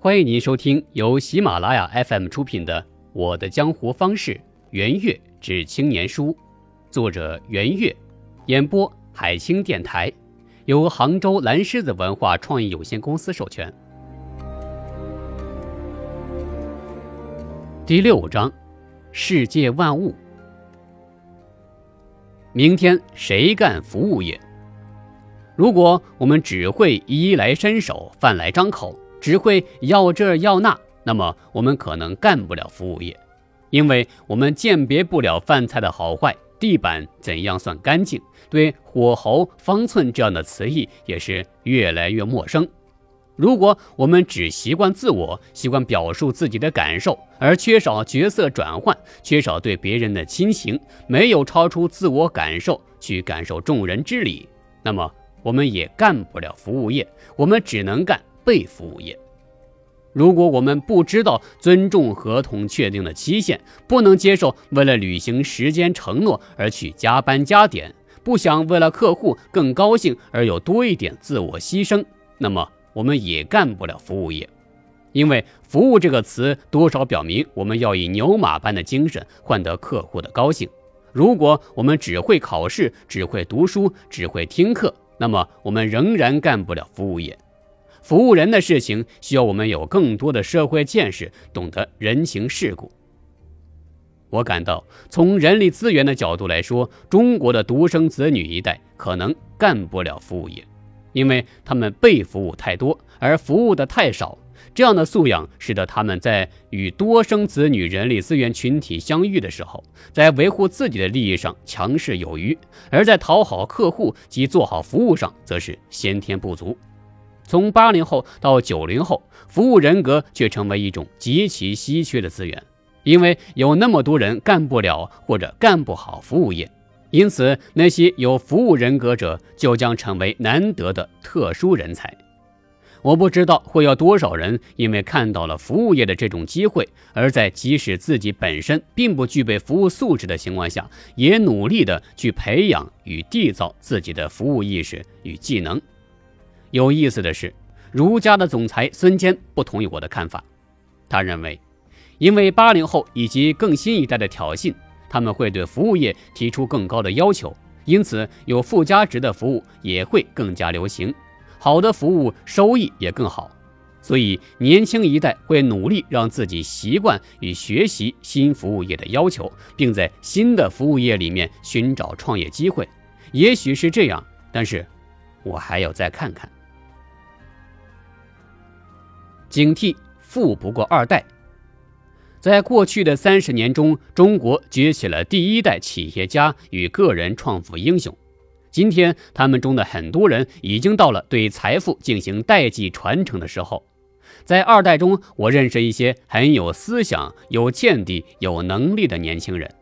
欢迎您收听由喜马拉雅 FM 出品的《我的江湖方式圆月之青年书》，作者圆月，演播海清电台，由杭州蓝狮子文化创意有限公司授权。第六章，世界万物。明天谁干服务业？如果我们只会衣来伸手、饭来张口，只会要这要那，那么我们可能干不了服务业，因为我们鉴别不了饭菜的好坏，地板怎样算干净，对火候、方寸这样的词义也是越来越陌生。如果我们只习惯自我，习惯表述自己的感受，而缺少角色转换，缺少对别人的亲情，没有超出自我感受去感受众人之理，那么。我们也干不了服务业，我们只能干被服务业。如果我们不知道尊重合同确定的期限，不能接受为了履行时间承诺而去加班加点，不想为了客户更高兴而有多一点自我牺牲，那么我们也干不了服务业。因为“服务”这个词多少表明我们要以牛马般的精神换得客户的高兴。如果我们只会考试，只会读书，只会听课，那么我们仍然干不了服务业。服务人的事情需要我们有更多的社会见识，懂得人情世故。我感到，从人力资源的角度来说，中国的独生子女一代可能干不了服务业，因为他们被服务太多，而服务的太少。这样的素养使得他们在与多生子女人力资源群体相遇的时候，在维护自己的利益上强势有余，而在讨好客户及做好服务上则是先天不足。从八零后到九零后，服务人格却成为一种极其稀缺的资源，因为有那么多人干不了或者干不好服务业，因此那些有服务人格者就将成为难得的特殊人才。我不知道会有多少人因为看到了服务业的这种机会，而在即使自己本身并不具备服务素质的情况下，也努力的去培养与缔造自己的服务意识与技能。有意思的是，儒家的总裁孙坚不同意我的看法，他认为，因为八零后以及更新一代的挑衅，他们会对服务业提出更高的要求，因此有附加值的服务也会更加流行。好的服务收益也更好，所以年轻一代会努力让自己习惯与学习新服务业的要求，并在新的服务业里面寻找创业机会。也许是这样，但是我还要再看看。警惕富不过二代。在过去的三十年中，中国崛起了第一代企业家与个人创富英雄。今天，他们中的很多人已经到了对财富进行代际传承的时候。在二代中，我认识一些很有思想、有见地、有能力的年轻人，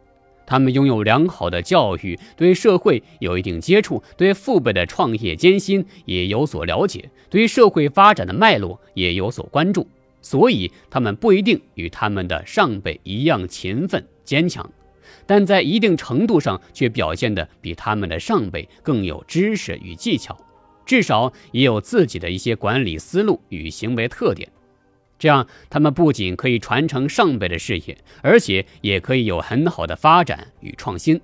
他们拥有良好的教育，对社会有一定接触，对父辈的创业艰辛也有所了解，对社会发展的脉络也有所关注，所以他们不一定与他们的上辈一样勤奋坚强。但在一定程度上，却表现得比他们的上辈更有知识与技巧，至少也有自己的一些管理思路与行为特点。这样，他们不仅可以传承上辈的事业，而且也可以有很好的发展与创新。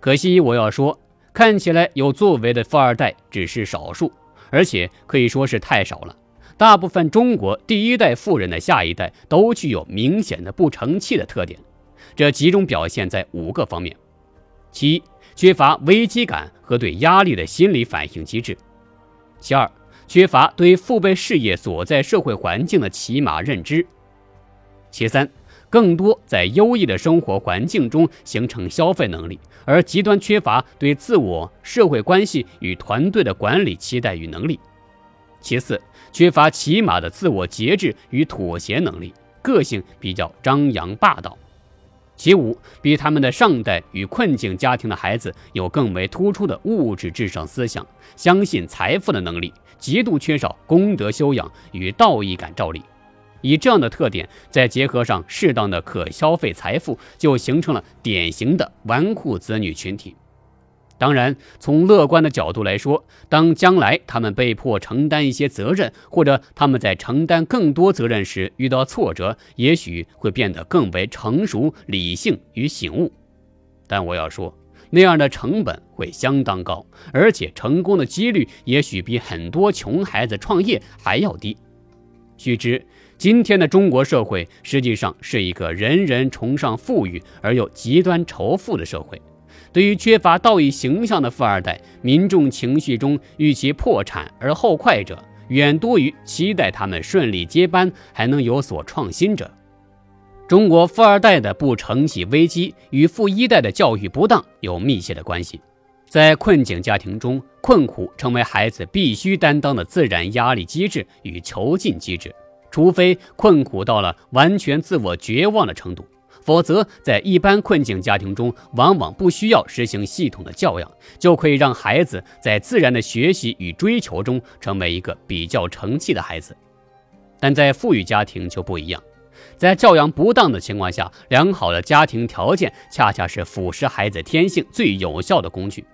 可惜，我要说，看起来有作为的富二代只是少数，而且可以说是太少了。大部分中国第一代富人的下一代都具有明显的不成器的特点。这集中表现在五个方面：其一，缺乏危机感和对压力的心理反应机制；其二，缺乏对父辈事业所在社会环境的起码认知；其三，更多在优异的生活环境中形成消费能力，而极端缺乏对自我、社会关系与团队的管理期待与能力；其四，缺乏起码的自我节制与妥协能力，个性比较张扬霸道。其五，比他们的上代与困境家庭的孩子有更为突出的物质至上思想，相信财富的能力，极度缺少功德修养与道义感照例。以这样的特点，再结合上适当的可消费财富，就形成了典型的纨绔子女群体。当然，从乐观的角度来说，当将来他们被迫承担一些责任，或者他们在承担更多责任时遇到挫折，也许会变得更为成熟、理性与醒悟。但我要说，那样的成本会相当高，而且成功的几率也许比很多穷孩子创业还要低。须知，今天的中国社会实际上是一个人人崇尚富裕而又极端仇富的社会。对于缺乏道义形象的富二代，民众情绪中欲其破产而后快者，远多于期待他们顺利接班还能有所创新者。中国富二代的不承起危机与富一代的教育不当有密切的关系。在困境家庭中，困苦成为孩子必须担当的自然压力机制与囚禁机制，除非困苦到了完全自我绝望的程度。否则，在一般困境家庭中，往往不需要实行系统的教养，就可以让孩子在自然的学习与追求中成为一个比较成器的孩子。但在富裕家庭就不一样，在教养不当的情况下，良好的家庭条件恰恰是腐蚀孩子天性最有效的工具。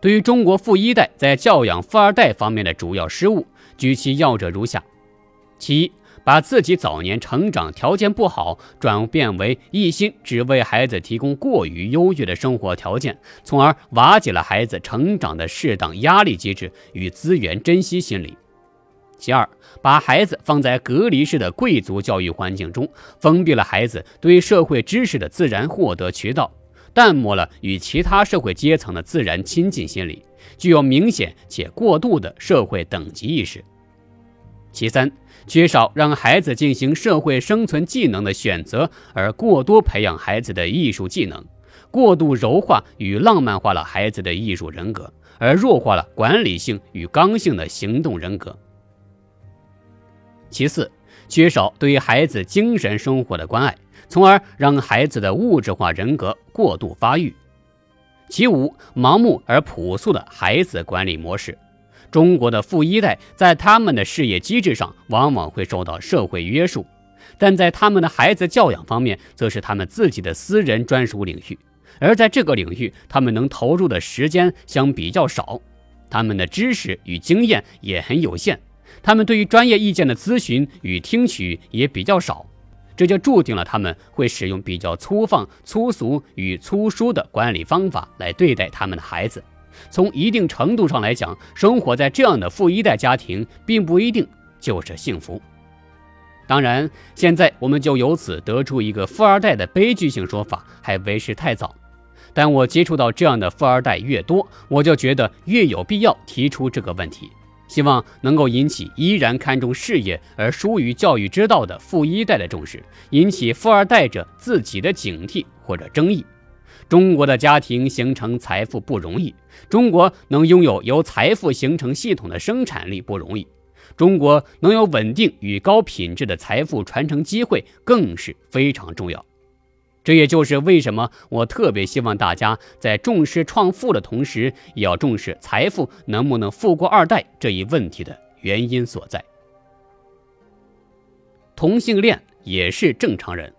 对于中国富一代在教养富二代方面的主要失误，举其要者如下：其一。把自己早年成长条件不好，转变为一心只为孩子提供过于优越的生活条件，从而瓦解了孩子成长的适当压力机制与资源珍惜心理。其二，把孩子放在隔离式的贵族教育环境中，封闭了孩子对社会知识的自然获得渠道，淡漠了与其他社会阶层的自然亲近心理，具有明显且过度的社会等级意识。其三。缺少让孩子进行社会生存技能的选择，而过多培养孩子的艺术技能，过度柔化与浪漫化了孩子的艺术人格，而弱化了管理性与刚性的行动人格。其次，缺少对孩子精神生活的关爱，从而让孩子的物质化人格过度发育。其五，盲目而朴素的孩子管理模式。中国的富一代在他们的事业机制上往往会受到社会约束，但在他们的孩子教养方面，则是他们自己的私人专属领域。而在这个领域，他们能投入的时间相比较少，他们的知识与经验也很有限，他们对于专业意见的咨询与听取也比较少，这就注定了他们会使用比较粗放、粗俗与粗疏的管理方法来对待他们的孩子。从一定程度上来讲，生活在这样的富一代家庭，并不一定就是幸福。当然，现在我们就由此得出一个富二代的悲剧性说法，还为时太早。但我接触到这样的富二代越多，我就觉得越有必要提出这个问题，希望能够引起依然看重事业而疏于教育之道的富一代的重视，引起富二代者自己的警惕或者争议。中国的家庭形成财富不容易，中国能拥有由财富形成系统的生产力不容易，中国能有稳定与高品质的财富传承机会更是非常重要。这也就是为什么我特别希望大家在重视创富的同时，也要重视财富能不能富过二代这一问题的原因所在。同性恋也是正常人。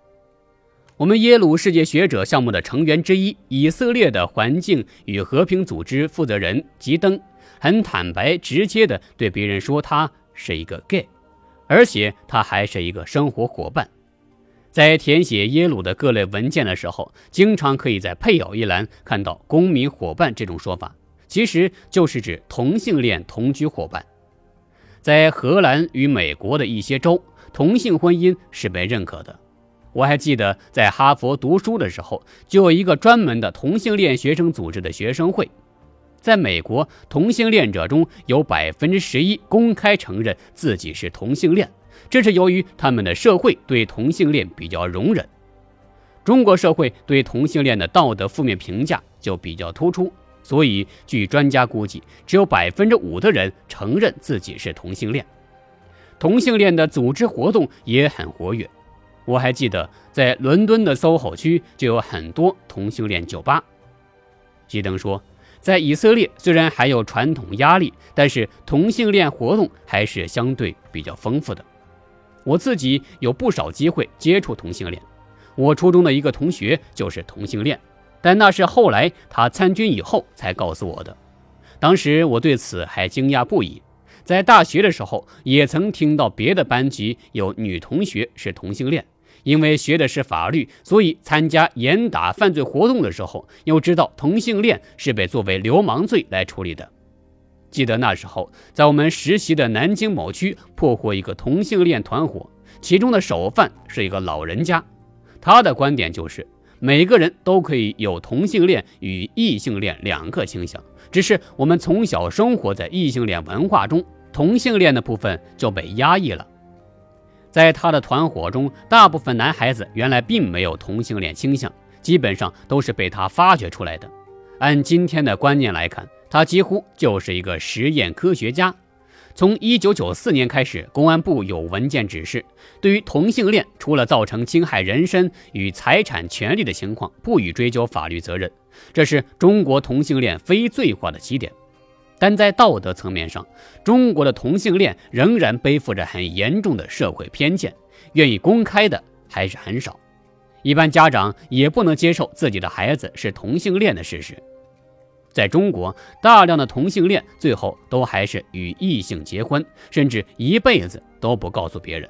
我们耶鲁世界学者项目的成员之一，以色列的环境与和平组织负责人吉登，很坦白直接地对别人说他是一个 gay，而且他还是一个生活伙伴。在填写耶鲁的各类文件的时候，经常可以在配偶一栏看到“公民伙伴”这种说法，其实就是指同性恋同居伙伴。在荷兰与美国的一些州，同性婚姻是被认可的。我还记得在哈佛读书的时候，就有一个专门的同性恋学生组织的学生会。在美国，同性恋者中有百分之十一公开承认自己是同性恋，这是由于他们的社会对同性恋比较容忍。中国社会对同性恋的道德负面评价就比较突出，所以据专家估计，只有百分之五的人承认自己是同性恋。同性恋的组织活动也很活跃。我还记得，在伦敦的 SOHO 区就有很多同性恋酒吧。基登说，在以色列虽然还有传统压力，但是同性恋活动还是相对比较丰富的。我自己有不少机会接触同性恋，我初中的一个同学就是同性恋，但那是后来他参军以后才告诉我的。当时我对此还惊讶不已。在大学的时候，也曾听到别的班级有女同学是同性恋，因为学的是法律，所以参加严打犯罪活动的时候，又知道同性恋是被作为流氓罪来处理的。记得那时候，在我们实习的南京某区破获一个同性恋团伙，其中的首犯是一个老人家，他的观点就是每个人都可以有同性恋与异性恋两个倾向，只是我们从小生活在异性恋文化中。同性恋的部分就被压抑了。在他的团伙中，大部分男孩子原来并没有同性恋倾向，基本上都是被他发掘出来的。按今天的观念来看，他几乎就是一个实验科学家。从1994年开始，公安部有文件指示，对于同性恋，除了造成侵害人身与财产权利的情况，不予追究法律责任。这是中国同性恋非罪化的起点。但在道德层面上，中国的同性恋仍然背负着很严重的社会偏见，愿意公开的还是很少。一般家长也不能接受自己的孩子是同性恋的事实。在中国，大量的同性恋最后都还是与异性结婚，甚至一辈子都不告诉别人。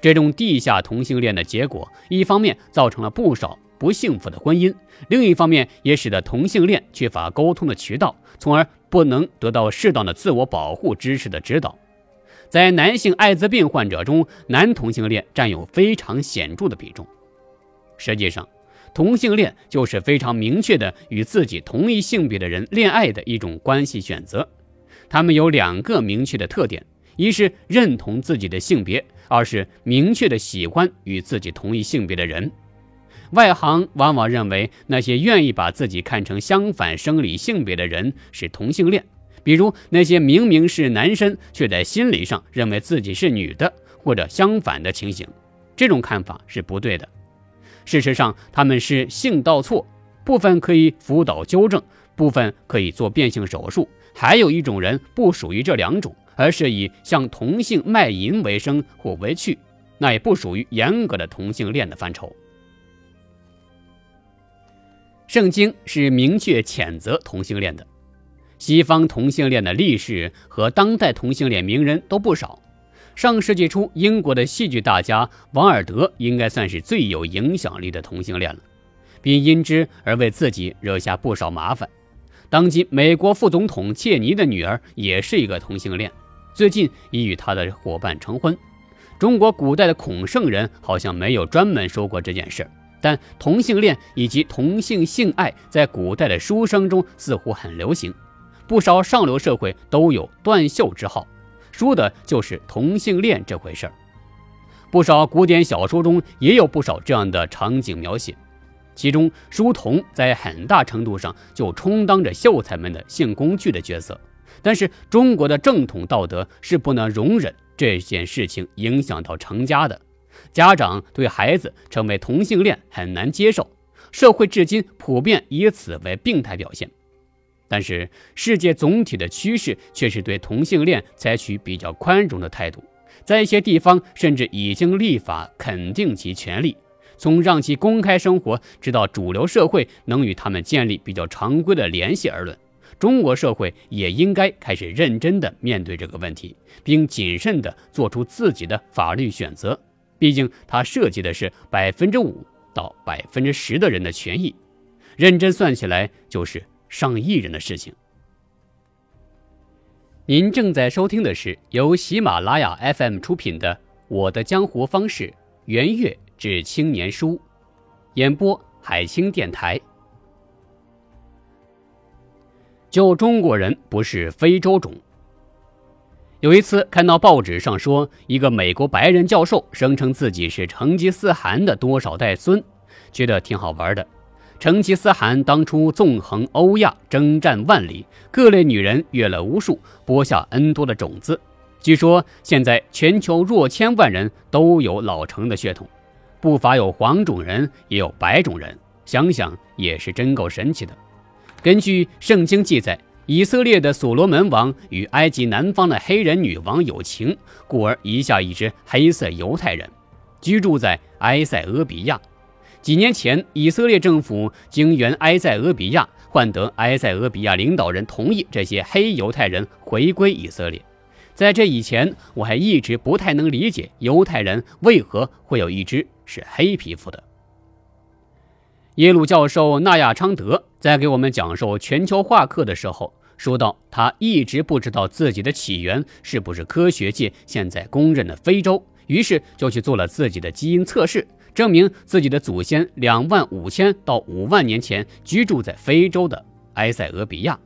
这种地下同性恋的结果，一方面造成了不少不幸福的婚姻，另一方面也使得同性恋缺乏沟通的渠道，从而。不能得到适当的自我保护知识的指导，在男性艾滋病患者中，男同性恋占有非常显著的比重。实际上，同性恋就是非常明确的与自己同一性别的人恋爱的一种关系选择。他们有两个明确的特点：一是认同自己的性别，二是明确的喜欢与自己同一性别的人。外行往往认为那些愿意把自己看成相反生理性别的人是同性恋，比如那些明明是男生却在心理上认为自己是女的，或者相反的情形。这种看法是不对的。事实上，他们是性倒错，部分可以辅导纠正，部分可以做变性手术。还有一种人不属于这两种，而是以向同性卖淫为生或为趣，那也不属于严格的同性恋的范畴。圣经是明确谴责同性恋的，西方同性恋的历史和当代同性恋名人都不少。上世纪初，英国的戏剧大家王尔德应该算是最有影响力的同性恋了，并因之而为自己惹下不少麻烦。当今美国副总统切尼的女儿也是一个同性恋，最近已与他的伙伴成婚。中国古代的孔圣人好像没有专门说过这件事儿。但同性恋以及同性性爱在古代的书生中似乎很流行，不少上流社会都有断袖之好，说的就是同性恋这回事儿。不少古典小说中也有不少这样的场景描写，其中书童在很大程度上就充当着秀才们的性工具的角色。但是中国的正统道德是不能容忍这件事情影响到成家的。家长对孩子成为同性恋很难接受，社会至今普遍以此为病态表现。但是世界总体的趋势却是对同性恋采取比较宽容的态度，在一些地方甚至已经立法肯定其权利，从让其公开生活，直到主流社会能与他们建立比较常规的联系而论，中国社会也应该开始认真地面对这个问题，并谨慎地做出自己的法律选择。毕竟，它涉及的是百分之五到百分之十的人的权益，认真算起来就是上亿人的事情。您正在收听的是由喜马拉雅 FM 出品的《我的江湖方式》，圆月至青年书，演播海清电台。就中国人不是非洲种。有一次看到报纸上说，一个美国白人教授声称自己是成吉思汗的多少代孙，觉得挺好玩的。成吉思汗当初纵横欧亚，征战万里，各类女人阅了无数，播下 N 多的种子。据说现在全球若千万人都有老成的血统，不乏有黄种人，也有白种人。想想也是真够神奇的。根据圣经记载。以色列的所罗门王与埃及南方的黑人女王有情，故而遗下一支黑色犹太人，居住在埃塞俄比亚。几年前，以色列政府经援埃塞俄比亚，换得埃塞俄比亚领导人同意这些黑犹太人回归以色列。在这以前，我还一直不太能理解犹太人为何会有一只是黑皮肤的。耶鲁教授纳亚昌德在给我们讲授全球化课的时候说到，他一直不知道自己的起源是不是科学界现在公认的非洲，于是就去做了自己的基因测试。证明自己的祖先两万五千到五万年前居住在非洲的埃塞俄比亚。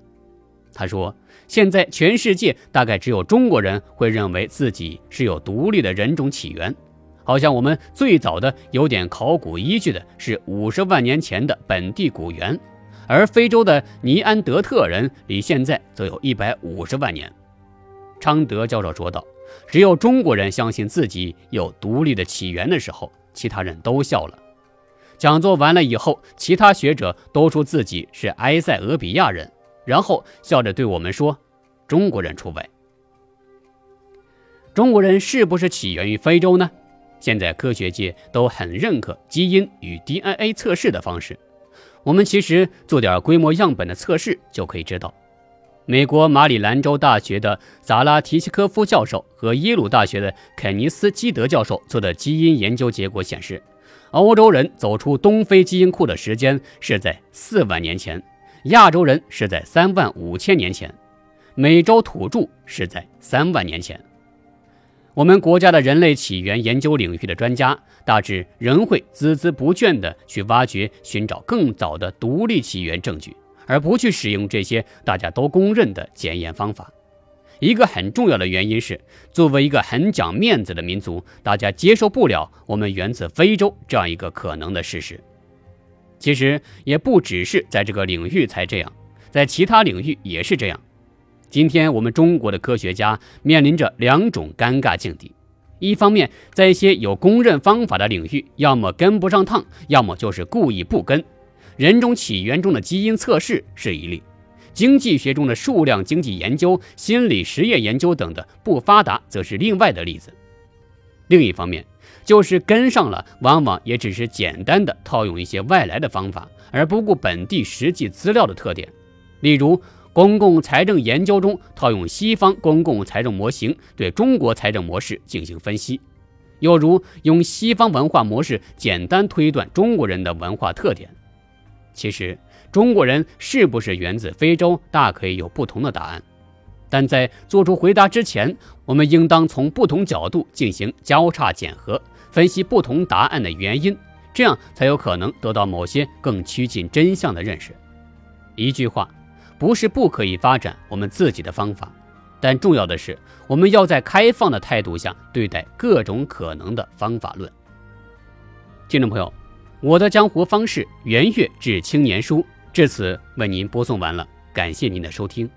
他说：“现在全世界大概只有中国人会认为自己是有独立的人种起源，好像我们最早的有点考古依据的是五十万年前的本地古猿，而非洲的尼安德特人离现在则有一百五十万年。”昌德教授说道：“只有中国人相信自己有独立的起源的时候。”其他人都笑了。讲座完了以后，其他学者都说自己是埃塞俄比亚人，然后笑着对我们说：“中国人除外。”中国人是不是起源于非洲呢？现在科学界都很认可基因与 DNA 测试的方式。我们其实做点规模样本的测试就可以知道。美国马里兰州大学的扎拉提奇科夫教授和耶鲁大学的肯尼斯基德教授做的基因研究结果显示，欧洲人走出东非基因库的时间是在四万年前，亚洲人是在三万五千年前，美洲土著是在三万年前。我们国家的人类起源研究领域的专家大致仍会孜孜不倦地去挖掘、寻找更早的独立起源证据。而不去使用这些大家都公认的检验方法，一个很重要的原因是，作为一个很讲面子的民族，大家接受不了我们源自非洲这样一个可能的事实。其实也不只是在这个领域才这样，在其他领域也是这样。今天我们中国的科学家面临着两种尴尬境地：一方面，在一些有公认方法的领域，要么跟不上趟，要么就是故意不跟。人种起源中的基因测试是一例，经济学中的数量经济研究、心理实验研究等的不发达，则是另外的例子。另一方面，就是跟上了，往往也只是简单的套用一些外来的方法，而不顾本地实际资料的特点。例如，公共财政研究中套用西方公共财政模型对中国财政模式进行分析，又如用西方文化模式简单推断中国人的文化特点。其实，中国人是不是源自非洲，大可以有不同的答案。但在做出回答之前，我们应当从不同角度进行交叉检核，分析不同答案的原因，这样才有可能得到某些更趋近真相的认识。一句话，不是不可以发展我们自己的方法，但重要的是，我们要在开放的态度下对待各种可能的方法论。听众朋友。我的江湖方式，圆月至青年书，至此为您播送完了，感谢您的收听。